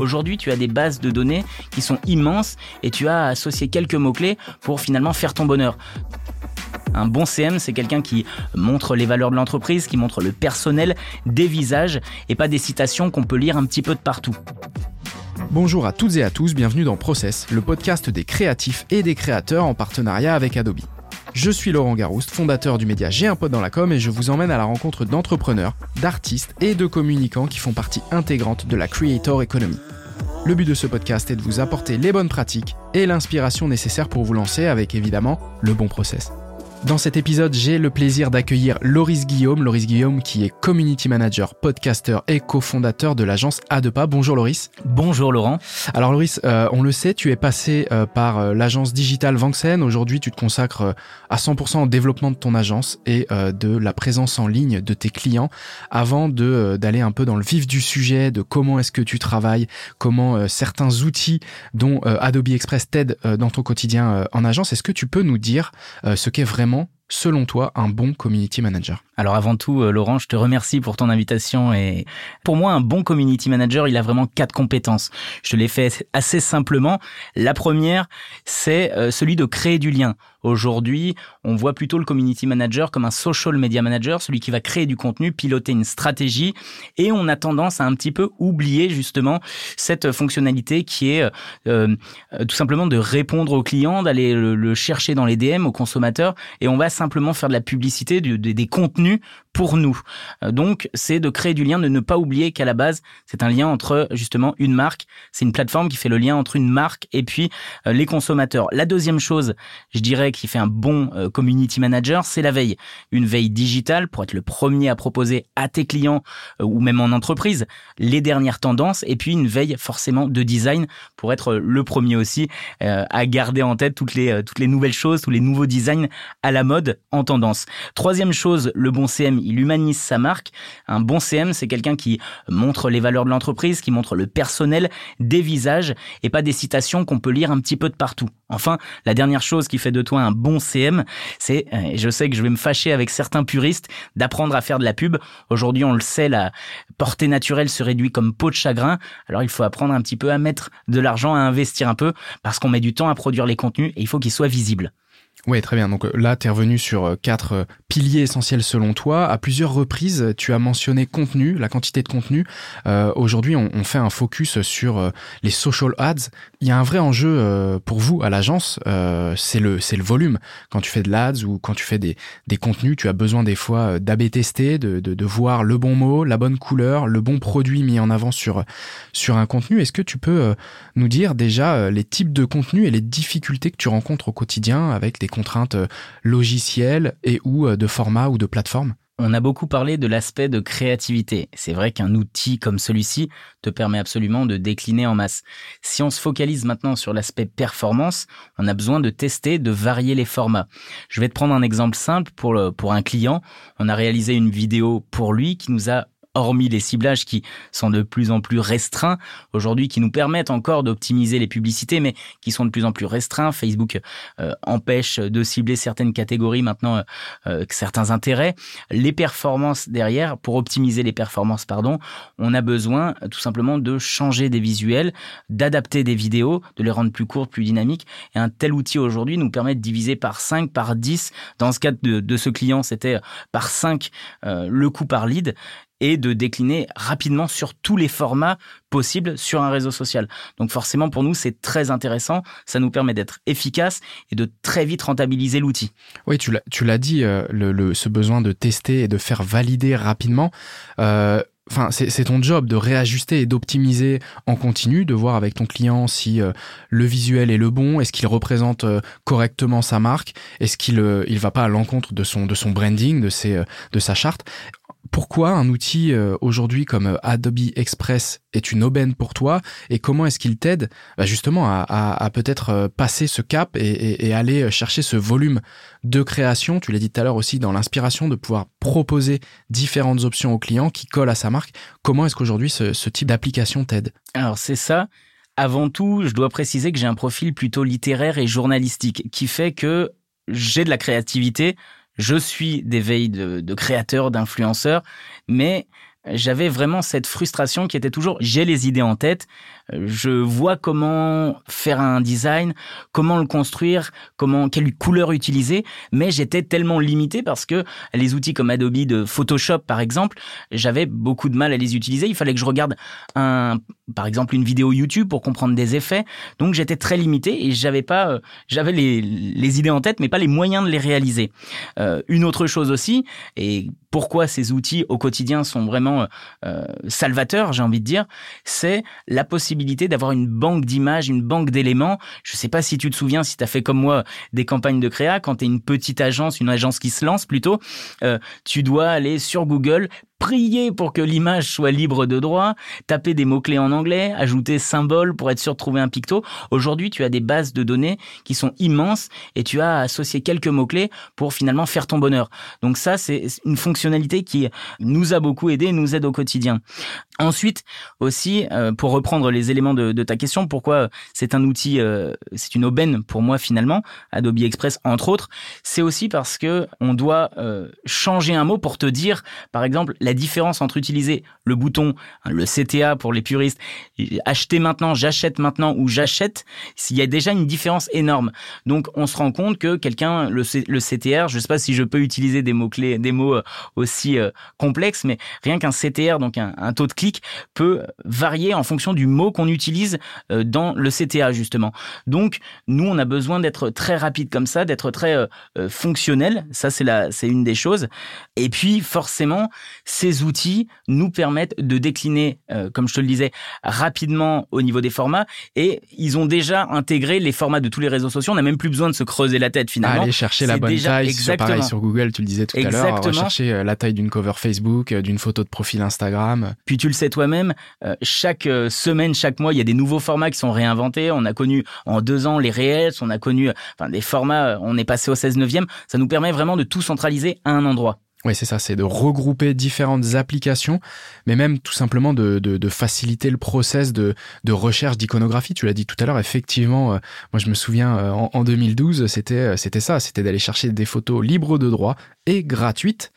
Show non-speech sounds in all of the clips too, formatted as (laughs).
Aujourd'hui, tu as des bases de données qui sont immenses et tu as associé quelques mots-clés pour finalement faire ton bonheur. Un bon CM, c'est quelqu'un qui montre les valeurs de l'entreprise, qui montre le personnel, des visages et pas des citations qu'on peut lire un petit peu de partout. Bonjour à toutes et à tous, bienvenue dans Process, le podcast des créatifs et des créateurs en partenariat avec Adobe. Je suis Laurent Garouste, fondateur du média J'ai un dans la com et je vous emmène à la rencontre d'entrepreneurs, d'artistes et de communicants qui font partie intégrante de la Creator Economy. Le but de ce podcast est de vous apporter les bonnes pratiques et l'inspiration nécessaire pour vous lancer avec évidemment le bon process. Dans cet épisode, j'ai le plaisir d'accueillir Loris Guillaume. Loris Guillaume qui est community manager, podcaster et cofondateur de l'agence A de Pas. Bonjour Loris. Bonjour Laurent. Alors Loris, euh, on le sait, tu es passé euh, par euh, l'agence digitale Vanxen. Aujourd'hui, tu te consacres à 100% au développement de ton agence et de la présence en ligne de tes clients avant de d'aller un peu dans le vif du sujet de comment est-ce que tu travailles, comment certains outils dont Adobe Express t'aident dans ton quotidien en agence. Est-ce que tu peux nous dire ce qu'est vraiment selon toi, un bon community manager Alors avant tout, euh, Laurent, je te remercie pour ton invitation. Et pour moi, un bon community manager, il a vraiment quatre compétences. Je te l'ai fait assez simplement. La première, c'est euh, celui de créer du lien. Aujourd'hui, on voit plutôt le community manager comme un social media manager, celui qui va créer du contenu, piloter une stratégie, et on a tendance à un petit peu oublier justement cette fonctionnalité qui est euh, tout simplement de répondre aux clients, d'aller le, chercher dans les DM aux consommateurs, et on va simplement faire de la publicité, des contenus pour nous. Euh, donc, c'est de créer du lien, de ne pas oublier qu'à la base, c'est un lien entre justement une marque, c'est une plateforme qui fait le lien entre une marque et puis euh, les consommateurs. La deuxième chose, je dirais, qui fait un bon euh, community manager, c'est la veille. Une veille digitale pour être le premier à proposer à tes clients ou même en entreprise les dernières tendances et puis une veille forcément de design pour être le premier aussi à garder en tête toutes les toutes les nouvelles choses, tous les nouveaux designs à la mode en tendance. Troisième chose, le bon CM, il humanise sa marque. Un bon CM, c'est quelqu'un qui montre les valeurs de l'entreprise, qui montre le personnel, des visages et pas des citations qu'on peut lire un petit peu de partout. Enfin, la dernière chose qui fait de toi un bon CM, c'est, euh, et je sais que je vais me fâcher avec certains puristes, d'apprendre à faire de la pub. Aujourd'hui, on le sait, la portée naturelle se réduit comme peau de chagrin. Alors, il faut apprendre un petit peu à mettre de l'argent, à investir un peu, parce qu'on met du temps à produire les contenus et il faut qu'ils soient visibles. Oui, très bien. Donc euh, là, tu es revenu sur euh, quatre euh, piliers essentiels selon toi. À plusieurs reprises, tu as mentionné contenu, la quantité de contenu. Aujourd'hui, on, on, fait un focus sur les social ads. Il y a un vrai enjeu pour vous à l'agence, c'est le le volume. Quand tu fais de l'ads ou quand tu fais des, des contenus, tu as besoin des fois d'AB tester, de, de, de voir le bon mot, la bonne couleur, le bon produit mis en avant sur sur un contenu. Est-ce que tu peux nous dire déjà les types de contenus et les difficultés que tu rencontres au quotidien avec des contraintes euh, logicielles et ou euh, de format ou de plateforme on a beaucoup parlé de l'aspect de créativité. C'est vrai qu'un outil comme celui-ci te permet absolument de décliner en masse. Si on se focalise maintenant sur l'aspect performance, on a besoin de tester, de varier les formats. Je vais te prendre un exemple simple pour, pour un client. On a réalisé une vidéo pour lui qui nous a hormis les ciblages qui sont de plus en plus restreints aujourd'hui, qui nous permettent encore d'optimiser les publicités, mais qui sont de plus en plus restreints. Facebook euh, empêche de cibler certaines catégories maintenant, euh, euh, certains intérêts. Les performances derrière, pour optimiser les performances, pardon, on a besoin tout simplement de changer des visuels, d'adapter des vidéos, de les rendre plus courtes, plus dynamiques. Et un tel outil aujourd'hui nous permet de diviser par 5, par 10. Dans ce cas de ce client, c'était par 5 le coût par lead et de décliner rapidement sur tous les formats possibles sur un réseau social. Donc forcément, pour nous, c'est très intéressant. Ça nous permet d'être efficace et de très vite rentabiliser l'outil. Oui, tu l'as dit, euh, le, ce besoin de tester et de faire valider rapidement. Euh, Enfin, c'est ton job de réajuster et d'optimiser en continu, de voir avec ton client si euh, le visuel est le bon, est-ce qu'il représente correctement sa marque, est-ce qu'il il va pas à l'encontre de son de son branding, de ses de sa charte pourquoi un outil euh, aujourd'hui comme euh, Adobe Express est une aubaine pour toi et comment est-ce qu'il t'aide bah, justement à, peut-être euh, passer ce cap et, aller chercher ce volume de création, tu l'as dit tout à l'heure aussi dans l'inspiration, de pouvoir proposer différentes options aux clients qui collent à sa marque. Comment est-ce qu'aujourd'hui ce, ce type d'application t'aide? Alors c'est ça. Avant tout, je dois préciser que j'ai un profil plutôt littéraire et journalistique qui fait que j'ai de la créativité je suis des veilles de, de créateurs, d'influenceurs, mais j'avais vraiment cette frustration qui était toujours j'ai les idées en tête, je vois comment faire un design, comment le construire, comment quelle couleur utiliser, mais j'étais tellement limité parce que les outils comme Adobe de Photoshop par exemple, j'avais beaucoup de mal à les utiliser. Il fallait que je regarde un, par exemple une vidéo YouTube pour comprendre des effets, donc j'étais très limité et j'avais pas, euh, j'avais les, les, idées en tête, mais pas les moyens de les réaliser. Euh, une autre chose aussi, et pourquoi ces outils au quotidien sont vraiment euh, salvateurs, j'ai envie de dire, c'est la possibilité d'avoir une banque d'images, une banque d'éléments. Je sais pas si tu te souviens, si tu as fait comme moi des campagnes de créa, quand tu es une petite agence, une agence qui se lance plutôt, euh, tu dois aller sur Google, prier pour que l'image soit libre de droit, taper des mots-clés en anglais, ajouter symbole pour être sûr de trouver un picto. Aujourd'hui, tu as des bases de données qui sont immenses et tu as associé quelques mots-clés pour finalement faire ton bonheur. Donc ça, c'est une fonctionnalité qui nous a beaucoup aidé, nous aide au quotidien. Ensuite, aussi, euh, pour reprendre les éléments de, ta question, pourquoi c'est un outil, euh, c'est une aubaine pour moi finalement, Adobe Express entre autres, c'est aussi parce que on doit euh, changer un mot pour te dire, par exemple, la différence entre utiliser le bouton, hein, le CTA pour les puristes, acheter maintenant, j'achète maintenant ou j'achète, s'il y a déjà une différence énorme. Donc on se rend compte que quelqu'un, le, CTR, je ne sais pas si je peux utiliser des mots clés, des mots euh, aussi euh, complexes, mais rien qu'un CTR, donc un, taux de clic, peut varier en fonction du mot qu'on utilise euh, dans le CTA justement. Donc nous on a besoin d'être très rapide comme ça, d'être très fonctionnel. Ça c'est une des choses. Et puis forcément ces outils nous permettent de décliner, euh, comme je te le disais, rapidement au niveau des formats et ils ont déjà intégré les formats de tous les réseaux sociaux. On n'a même plus besoin de se creuser la tête finalement. Aller chercher la bonne taille, exactement. pareil sur Google, tu le disais tout à l'heure, rechercher euh, la taille d'une cover Facebook, euh, d'une photo de profil Instagram. Puis tu le sais toi-même, chaque semaine, chaque mois, il y a des nouveaux formats qui sont réinventés. On a connu en deux ans les réels, on a connu enfin, des formats, on est passé au 16 neuvième. Ça nous permet vraiment de tout centraliser à un endroit. Oui, c'est ça, c'est de regrouper différentes applications, mais même tout simplement de, faciliter le process de, recherche d'iconographie. Tu l'as dit tout à l'heure, effectivement, euh, moi je me souviens euh, en, en 2012, c'était euh, c'était ça, c'était d'aller chercher des photos libres de droit et gratuites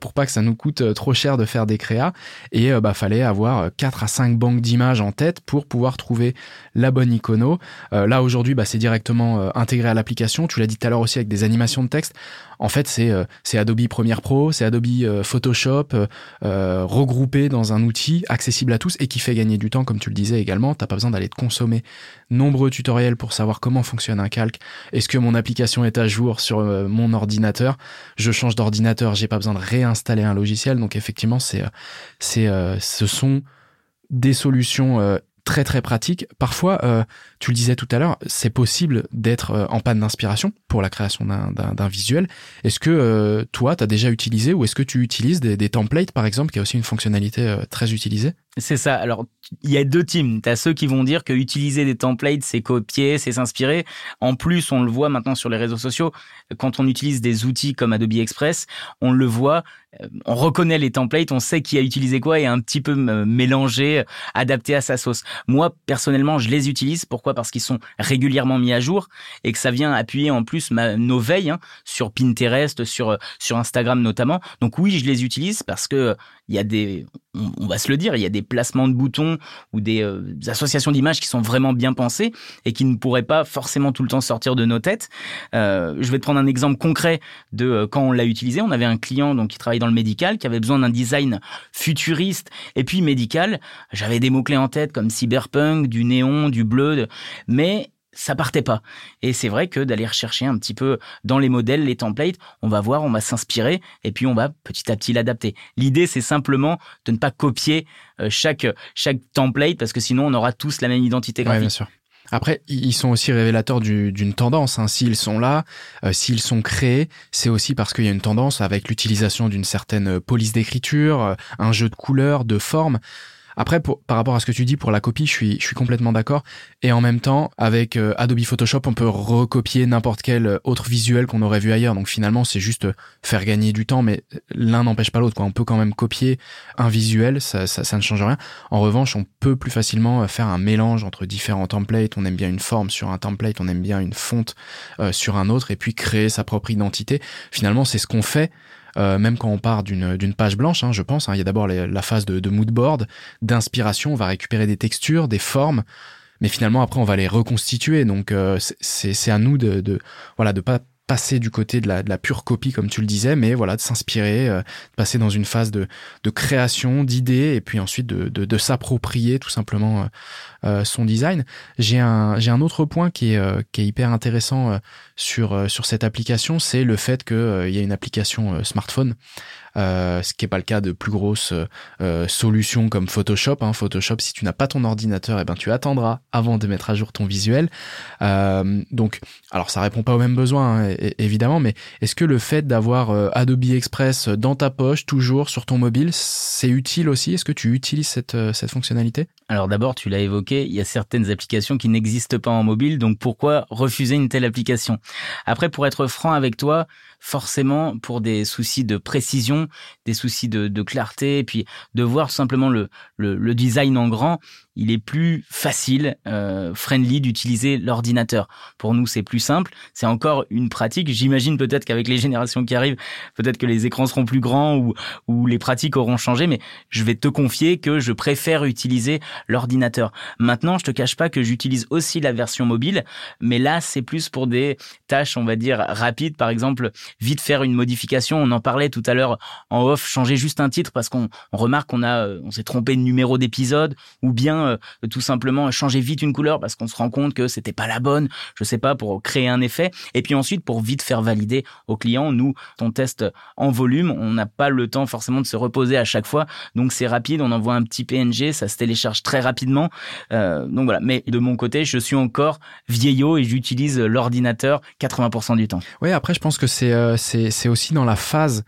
pour pas que ça nous coûte trop cher de faire des créas. Et bah fallait avoir 4 à 5 banques d'images en tête pour pouvoir trouver la bonne icono. là aujourd'hui, bah, c'est directement intégré à l'application. Tu l'as dit tout à l'heure aussi avec des animations de texte. En fait, c'est c'est Adobe Premiere Pro, c'est Adobe euh, Photoshop euh, euh, regroupé dans un outil accessible à tous et qui fait gagner du temps, comme tu le disais également. T'as pas besoin d'aller te consommer nombreux tutoriels pour savoir comment fonctionne un calque. Est-ce que mon application est à jour sur mon ordinateur? Je change d'ordinateur, j'ai pas besoin de réinstaller un logiciel. Donc effectivement, c'est c'est ce sont des solutions très très pratiques. Parfois, tu le disais tout à l'heure, c'est possible d'être euh, en panne d'inspiration pour la création d'un visuel. Est-ce que euh, toi, tu as déjà utilisé ou est-ce que tu utilises des, templates, par exemple, qui a aussi une fonctionnalité euh, très utilisée? C'est ça. Alors, il y a deux teams. Tu as ceux qui vont dire que utiliser des templates, c'est copier, c'est s'inspirer. En plus, on le voit maintenant sur les réseaux sociaux, quand on utilise des outils comme Adobe Express, on le voit, on reconnaît les templates, on sait qui a utilisé quoi et un petit peu mélangé, adapté à sa sauce. Moi, personnellement, je les utilise. Pourquoi? Parce qu'ils sont régulièrement mis à jour et que ça vient appuyer en plus nos veilles hein, sur Pinterest, sur Instagram notamment. Donc oui, je les utilise parce que il y a des, on, va se le dire, il y a des placements de boutons ou des, euh, associations d'images qui sont vraiment bien pensées et qui ne pourraient pas forcément tout le temps sortir de nos têtes. Euh, je vais te prendre un exemple concret de euh, quand on l'a utilisé. On avait un client donc qui travaillait dans le médical qui avait besoin d'un design futuriste et puis médical. J'avais des mots clés en tête comme cyberpunk, du néon, du bleu, mais ça partait pas. Et c'est vrai que d'aller rechercher un petit peu dans les modèles, les templates, on va voir, on va s'inspirer et puis on va petit à petit l'adapter. L'idée, c'est simplement de ne pas copier euh, chaque, chaque template parce que sinon on aura tous la même identité graphique. bien sûr. Après, ils sont aussi révélateurs d'une tendance. Hein. S'ils sont là, euh, s'ils sont créés, c'est aussi parce qu'il y a une tendance avec l'utilisation d'une certaine police d'écriture, euh, un jeu de couleurs, de formes. Après, pour, par rapport à ce que tu dis pour la copie, je suis, je suis complètement d'accord. Et en même temps, avec euh, Adobe Photoshop, on peut recopier n'importe quel autre visuel qu'on aurait vu ailleurs. Donc finalement, c'est juste faire gagner du temps, mais l'un n'empêche pas l'autre. On peut quand même copier un visuel, ça, ça, ça, ne change rien. En revanche, on peut plus facilement faire un mélange entre différents templates. On aime bien une forme sur un template, on aime bien une fonte euh, sur un autre, et puis créer sa propre identité. Finalement, c'est ce qu'on fait euh, même quand on part d'une page blanche, hein, je pense. Hein, il y a d'abord la phase de, de mood board, d'inspiration. On va récupérer des textures, des formes, mais finalement après on va les reconstituer. Donc euh, c'est à nous de, de voilà de pas passer du côté de la, de la, pure copie, comme tu le disais, mais voilà, de s'inspirer, euh, de passer dans une phase de, de création, d'idées, et puis ensuite de, de, s'approprier tout simplement euh son design. J'ai un, j'ai un autre point qui est, euh, qui est hyper intéressant sur, sur cette application, c'est le fait qu'il y a une application smartphone euh, ce qui n'est pas le cas de plus grosses euh, solutions comme Photoshop. Hein. Photoshop, si tu n'as pas ton ordinateur, eh ben tu attendras avant de mettre à jour ton visuel. Euh, donc, alors ça répond pas aux mêmes besoins hein, évidemment, mais est-ce que le fait d'avoir Adobe Express dans ta poche toujours sur ton mobile, c'est utile aussi? Est-ce que tu utilises cette, cette fonctionnalité? Alors d'abord, tu l'as évoqué, il y a certaines applications qui n'existent pas en mobile, donc pourquoi refuser une telle application? Après, pour être franc avec toi, forcément, pour des soucis de précision, des soucis de, de clarté, et puis de voir simplement le, le, le design en grand, il est plus facile, euh, friendly d'utiliser l'ordinateur. Pour nous, c'est plus simple. C'est encore une pratique. J'imagine peut-être qu'avec les générations qui arrivent, peut-être que les écrans seront plus grands ou, ou les pratiques auront changé, mais je vais te confier que je préfère utiliser l'ordinateur. Maintenant, je te cache pas que j'utilise aussi la version mobile, mais là, c'est plus pour des tâches, on va dire, rapides. Par exemple, vite faire une modification. On en parlait tout à l'heure en off, changer juste un titre parce qu'on remarque qu'on a, on s'est trompé de numéro d'épisode ou bien euh, tout simplement changer vite une couleur parce qu'on se rend compte que c'était pas la bonne, je sais pas, pour créer un effet. Et puis ensuite, pour vite faire valider au client, nous, on teste en volume, on n'a pas le temps forcément de se reposer à chaque fois. Donc c'est rapide, on envoie un petit PNG, ça se télécharge très rapidement. Euh, donc voilà. Mais de mon côté, je suis encore vieillot et j'utilise l'ordinateur 80% du temps. Oui, après, je pense que c'est euh, c'est aussi dans la phase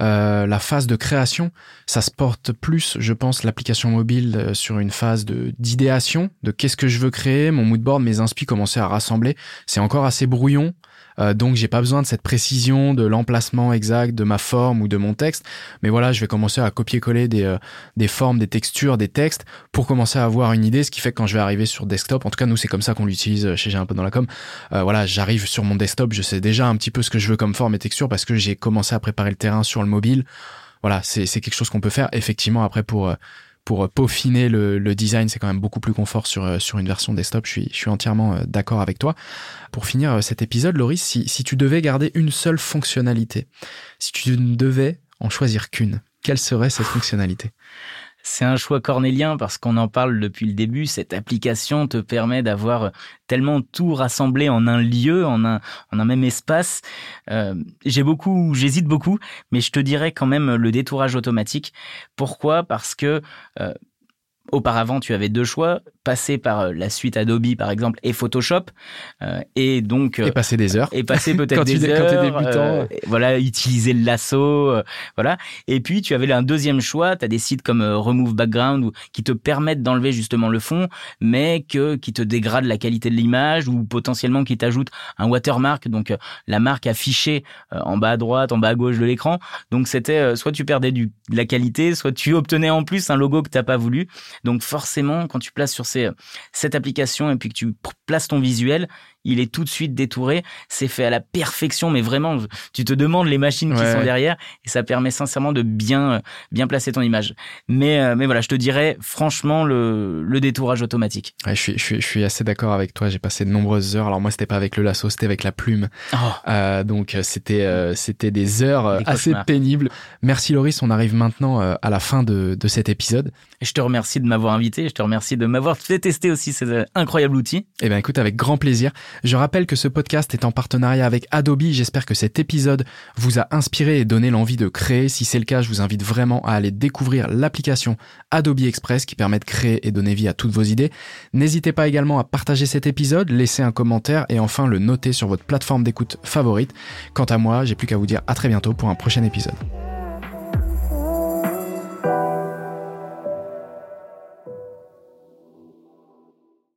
euh, la phase de création, ça se porte plus, je pense, l'application mobile euh, sur une phase de d'idéation, de qu'est-ce que je veux créer, mon moodboard, mes inspi commencer à rassembler. C'est encore assez brouillon. Euh, donc j'ai pas besoin de cette précision de l'emplacement exact de ma forme ou de mon texte. Mais voilà, je vais commencer à copier-coller des, euh, des formes, des textures, des textes pour commencer à avoir une idée. Ce qui fait que quand je vais arriver sur desktop, en tout cas nous c'est comme ça qu'on l'utilise chez J'ai un peu dans la com. Euh, voilà, j'arrive sur mon desktop, je sais déjà un petit peu ce que je veux comme forme et texture parce que j'ai commencé à préparer le terrain sur le mobile. Voilà, c'est quelque chose qu'on peut faire effectivement après pour pour peaufiner le, design, c'est quand même beaucoup plus confort sur, euh, sur une version desktop. Je suis, je suis entièrement euh, d'accord avec toi. Pour finir euh, cet épisode, Loris, si, si tu devais garder une seule fonctionnalité, si tu ne devais en choisir qu'une, quelle serait cette fonctionnalité? C'est un choix cornélien parce qu'on en parle depuis le début. Cette application te permet d'avoir tellement tout rassemblé en un lieu, en un, en un même espace. Euh, j'ai beaucoup, j'hésite beaucoup, mais je te dirais quand même le détourage automatique. Pourquoi? Parce que euh, auparavant, tu avais deux choix passer par euh, la suite Adobe par exemple et Photoshop euh, et donc euh, et passer des heures. et passer peut-être (laughs) des heures quand débutant. voilà utiliser le lasso voilà. Et puis tu avais un deuxième choix tu as des sites comme Remove Background qui te permettent d'enlever justement le fond mais que qui te dégradent la qualité de l'image ou potentiellement qui t'ajoutent un watermark. Donc la marque affichée en bas à droite en bas à gauche de l'écran. Donc c'était soit tu perdais du de la qualité soit tu obtenais en plus un logo que t'as pas voulu donc forcément quand tu places sur euh, cette application et puis que tu places ton visuel, il est tout de suite détouré. C'est fait à la perfection, mais vraiment, tu te demandes les machines qui sont derrière et ça permet sincèrement de bien, euh, bien placer ton image. Mais, euh, mais voilà, je te dirais franchement le, le détourage automatique. je, suis, je, suis, je suis assez d'accord avec toi. J'ai passé de nombreuses heures. Alors moi, c'était pas avec le lasso, c'était avec la plume. Oh. Euh, donc c'était, c'était des heures assez pénibles. Merci Loris. On arrive maintenant à la fin de, de cet épisode. Je te remercie de m'avoir invité. Je te remercie de m'avoir (laughs) fait tester aussi cet incroyable outil. Eh ben écoute, avec grand plaisir. Je rappelle que ce podcast est en partenariat avec Adobe. J'espère que cet épisode vous a inspiré et donné l'envie de créer. Si c'est le cas, je vous invite vraiment à aller découvrir l'application Adobe Express qui permet de créer et donner vie à toutes vos idées. N'hésitez pas également à partager cet épisode, laisser un commentaire et enfin le noter sur votre plateforme d'écoute favorite. Quant à moi, j'ai plus qu'à vous dire à très bientôt pour un prochain épisode.